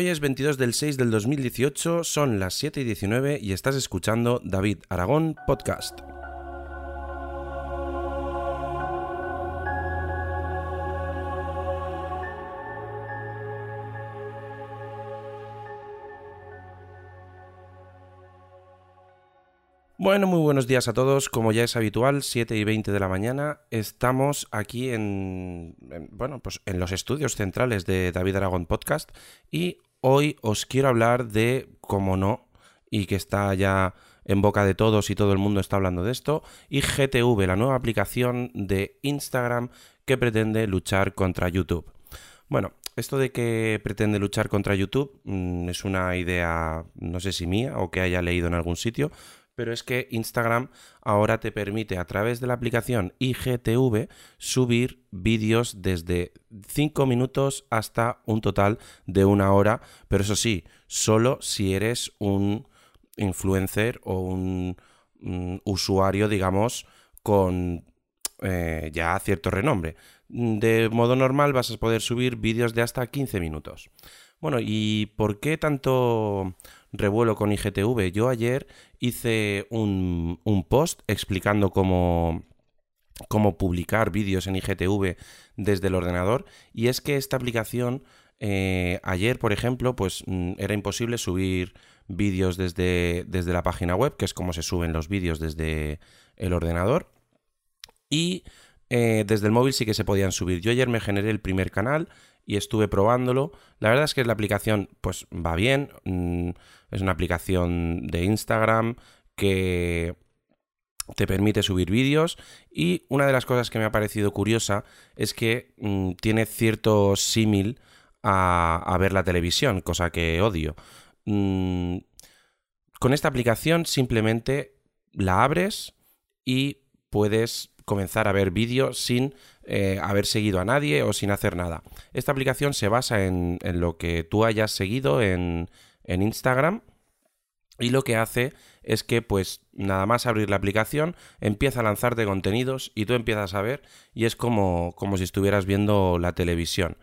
Hoy es 22 del 6 del 2018, son las 7 y 19 y estás escuchando David Aragón Podcast. Bueno, muy buenos días a todos. Como ya es habitual, 7 y 20 de la mañana, estamos aquí en, bueno, pues en los estudios centrales de David Aragón Podcast y hoy os quiero hablar de, como no, y que está ya en boca de todos y todo el mundo está hablando de esto, IGTV, la nueva aplicación de Instagram que pretende luchar contra YouTube. Bueno, esto de que pretende luchar contra YouTube mm, es una idea, no sé si mía o que haya leído en algún sitio, pero es que Instagram ahora te permite a través de la aplicación IGTV subir vídeos desde 5 minutos hasta un total de una hora, pero eso sí, solo si eres un influencer o un, usuario, digamos, con eh, ya cierto renombre. De modo normal vas a poder subir vídeos de hasta 15 minutos. Bueno, ¿y por qué tanto revuelo con IGTV? Yo ayer hice un, post explicando cómo, cómo publicar vídeos en IGTV desde el ordenador y es que esta aplicación eh, ayer, por ejemplo, pues mm, era imposible subir vídeos desde, desde la página web, que es como se suben los vídeos desde el ordenador. Y eh, desde el móvil sí que se podían subir. Yo ayer me generé el primer canal y estuve probándolo. La verdad es que la aplicación pues va bien. Mm, es una aplicación de Instagram que te permite subir vídeos y una de las cosas que me ha parecido curiosa es que mm, tiene cierto símil a, ver la televisión, cosa que odio. Mm, con esta aplicación simplemente la abres y puedes comenzar a ver vídeos sin eh, haber seguido a nadie o sin hacer nada. Esta aplicación se basa en, lo que tú hayas seguido en, Instagram y lo que hace es que pues nada más abrir la aplicación empieza a lanzarte contenidos y tú empiezas a ver y es como, como si estuvieras viendo la televisión.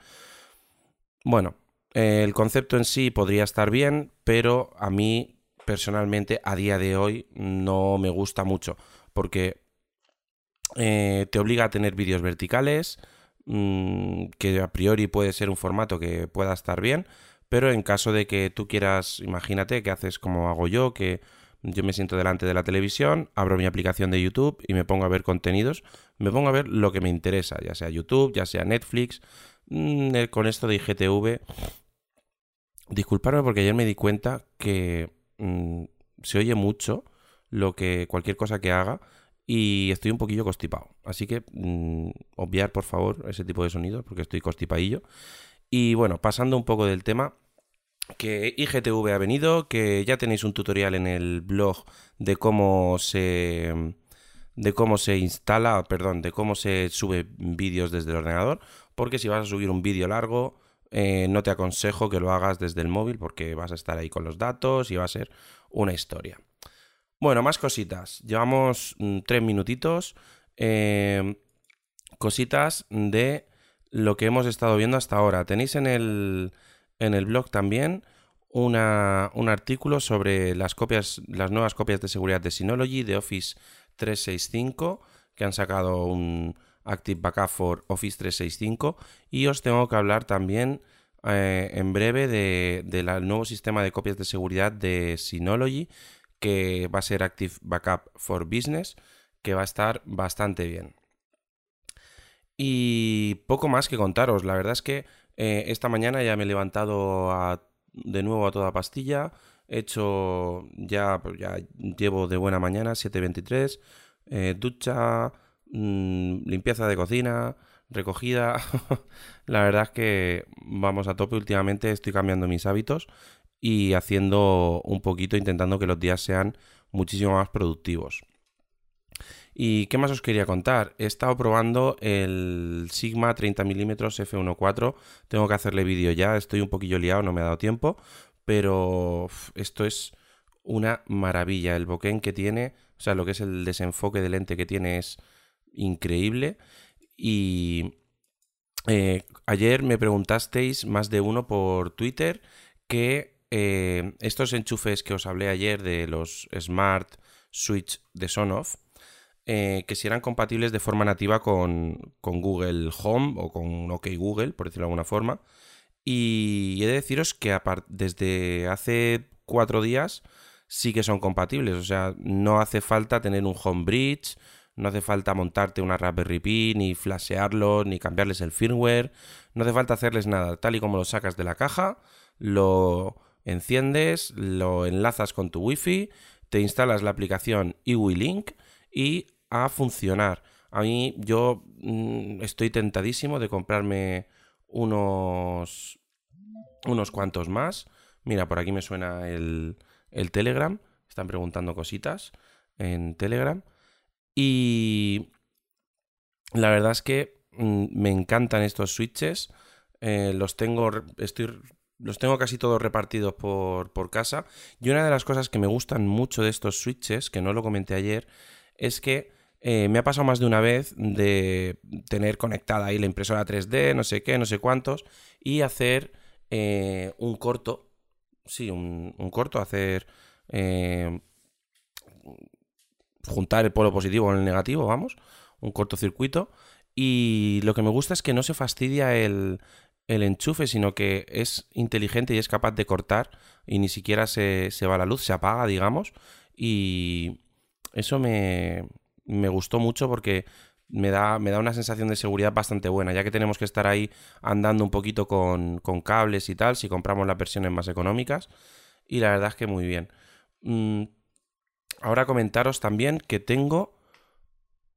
Bueno, el concepto en sí podría estar bien, pero a mí personalmente a día de hoy no me gusta mucho porque eh, te obliga a tener vídeos verticales, mm, que a priori puede ser un formato que pueda estar bien, pero en caso de que tú quieras, imagínate que haces como hago yo, que yo me siento delante de la televisión, abro mi aplicación de YouTube y me pongo a ver contenidos, me pongo a ver lo que me interesa, ya sea YouTube, ya sea Netflix, mm, eh, con esto de IGTV. Disculparme porque ayer me di cuenta que mm, se oye mucho lo que cualquier cosa que haga y estoy un poquillo constipado. Así que mm, obviar, por favor, ese tipo de sonidos porque estoy constipadillo. Y bueno, pasando un poco del tema, que IGTV ha venido, que ya tenéis un tutorial en el blog de cómo se de cómo se instala, perdón, de cómo se sube vídeos desde el ordenador, porque si vas a subir un vídeo largo, eh, no te aconsejo que lo hagas desde el móvil porque vas a estar ahí con los datos y va a ser una historia. Bueno, más cositas. Llevamos mm, tres minutitos. Em, cositas de lo que hemos estado viendo hasta ahora. Tenéis en el, en el blog también una, un artículo sobre las copias, las nuevas copias de seguridad de Synology de Office 365 que han sacado un Active Backup for Office 365 y os tengo que hablar también eh, en breve del de, nuevo sistema de copias de seguridad de Synology que va a ser Active Backup for Business, que va a estar bastante bien. Y poco más que contaros, la verdad es que eh, esta mañana ya me he levantado de nuevo a toda pastilla, he hecho ya, pues ya llevo de buena mañana, 7.23, eh, ducha, mm, limpieza de cocina, recogida. la verdad es que vamos a tope últimamente, estoy cambiando mis hábitos y haciendo un poquito, intentando que los días sean muchísimo más productivos. ¿Y qué más os quería contar? He estado probando el Sigma 30mm f1.4. Tengo que hacerle vídeo ya, estoy un poquillo liado, no me ha dado tiempo, pero esto es una maravilla. El bokeh que tiene, o sea, lo que es el desenfoque de lente que tiene es increíble. Y eh, ayer me preguntasteis más de uno por Twitter que eh, estos enchufes que os hablé ayer de los Smart Switch de Sonoff, eh, que si eran compatibles de forma nativa con, Google Home o con OK Google, por decirlo de alguna forma. Y he de deciros que desde hace cuatro días sí que son compatibles. O sea, no hace falta tener un Home Bridge, no hace falta montarte una Raspberry Pi, ni flashearlos, ni cambiarles el firmware. No hace falta hacerles nada. Tal y como lo sacas de la caja, lo enciendes, lo enlazas con tu Wi-Fi, te instalas la aplicación iWiLink y a funcionar. A mí yo mm, estoy tentadísimo de comprarme unos, unos cuantos más. Mira, por aquí me suena el, el Telegram. Están preguntando cositas en Telegram. Y la verdad es que mm, me encantan estos switches. Eh, los tengo. Estoy. Los tengo casi todos repartidos por, por casa. Y una de las cosas que me gustan mucho de estos switches, que no lo comenté ayer, es que eh, me ha pasado más de una vez de tener conectada ahí la impresora 3D, no sé qué, no sé cuántos, y hacer eh, un corto, sí, un, corto, hacer... Eh, juntar el polo positivo con el negativo, vamos, un cortocircuito. Y lo que me gusta es que no se fastidia el, el enchufe, sino que es inteligente y es capaz de cortar y ni siquiera se, se va la luz, se apaga, digamos. Y eso me, me gustó mucho porque me da, me da una sensación de seguridad bastante buena, ya que tenemos que estar ahí andando un poquito con, cables y tal, si compramos las versiones más económicas. Y la verdad es que muy bien. Mm, ahora comentaros también que tengo...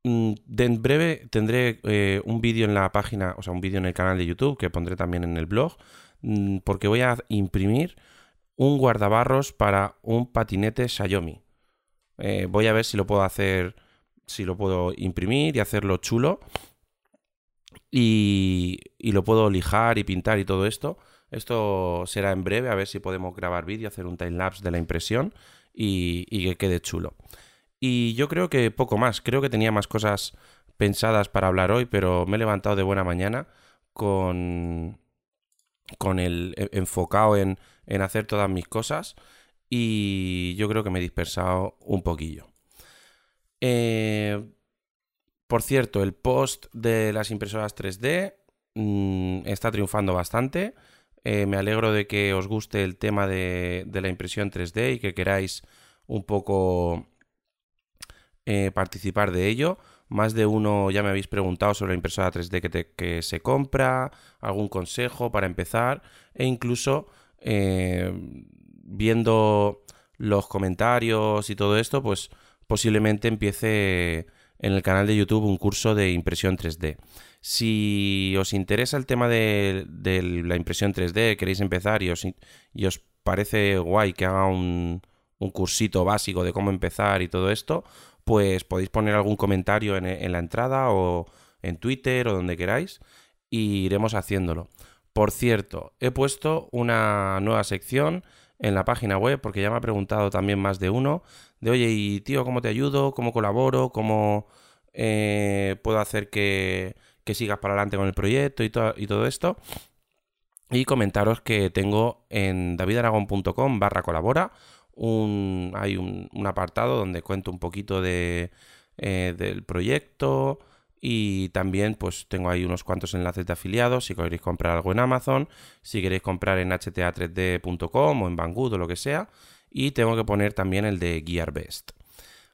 Mm, en breve tendré eh, un vídeo en la página, o sea, un vídeo en el canal de YouTube que pondré también en el blog, mm, porque voy a imprimir un guardabarros para un patinete Xiaomi. Eh, voy a ver si lo puedo hacer si lo puedo imprimir y hacerlo chulo. Y, lo puedo lijar y pintar y todo esto. Esto será en breve, a ver si podemos grabar vídeo, hacer un timelapse de la impresión y, que quede chulo. Y yo creo que poco más. Creo que tenía más cosas pensadas para hablar hoy, pero me he levantado de buena mañana con, con el e, enfocado en, en hacer todas mis cosas y yo creo que me he dispersado un poquillo. Eh, por cierto, el post de las impresoras 3D mm, está triunfando bastante. Eh, me alegro de que os guste el tema de, la impresión 3D y que queráis un poco eh, participar de ello. Más de uno ya me habéis preguntado sobre la impresora 3D que, que se compra, algún consejo para empezar e incluso viendo los comentarios y todo esto, pues posiblemente empiece en el canal de YouTube un curso de impresión 3D. Si os interesa el tema de, la impresión 3D, queréis empezar y os, parece guay que haga un, cursito básico de cómo empezar y todo esto, pues podéis poner algún comentario en, la entrada o en Twitter o donde queráis y iremos haciéndolo. Por cierto, he puesto una nueva sección en la página web, porque ya me ha preguntado también más de uno, de oye, y tío, ¿cómo te ayudo? ¿Cómo colaboro? ¿Cómo eh, puedo hacer que, que, sigas para adelante con el proyecto y, y todo esto? Y comentaros que tengo en davidaragon.com barra colabora un, hay un, apartado donde cuento un poquito de, eh, del proyecto, y también pues tengo ahí unos cuantos enlaces de afiliados si queréis comprar algo en Amazon, si queréis comprar en hta3d.com o en Banggood o lo que sea. Y tengo que poner también el de GearBest.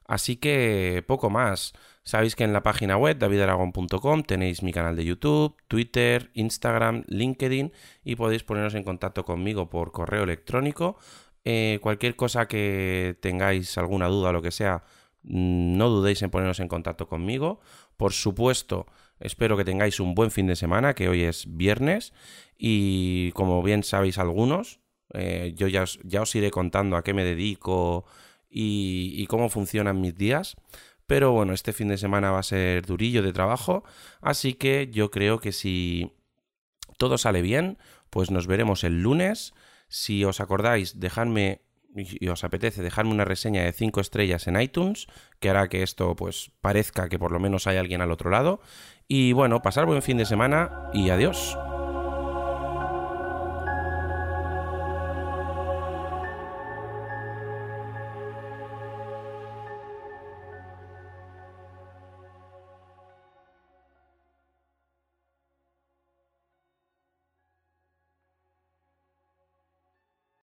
Así que poco más. Sabéis que en la página web davidaragon.com tenéis mi canal de YouTube, Twitter, Instagram, LinkedIn y podéis poneros en contacto conmigo por correo electrónico. Eh, cualquier cosa que tengáis alguna duda o lo que sea, mm, no dudéis en poneros en contacto conmigo. Por supuesto, espero que tengáis un buen fin de semana, que hoy es viernes, y como bien sabéis algunos, eh, yo ya os, ya os, iré contando a qué me dedico y, y cómo funcionan mis días. Pero bueno, este fin de semana va a ser durillo de trabajo, así que yo creo que si todo sale bien, pues nos veremos el lunes. Si os acordáis, dejadme y os apetece dejarme una reseña de 5 estrellas en iTunes, que hará que esto pues parezca que por lo menos hay alguien al otro lado. Y bueno, pasar buen fin de semana y adiós.